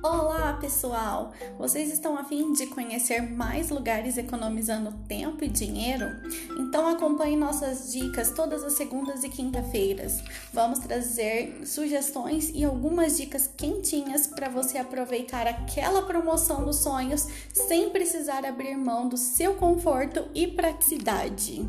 Olá, pessoal! Vocês estão afim de conhecer mais lugares economizando tempo e dinheiro? Então acompanhe nossas dicas todas as segundas e quinta-feiras. Vamos trazer sugestões e algumas dicas quentinhas para você aproveitar aquela promoção dos sonhos sem precisar abrir mão do seu conforto e praticidade.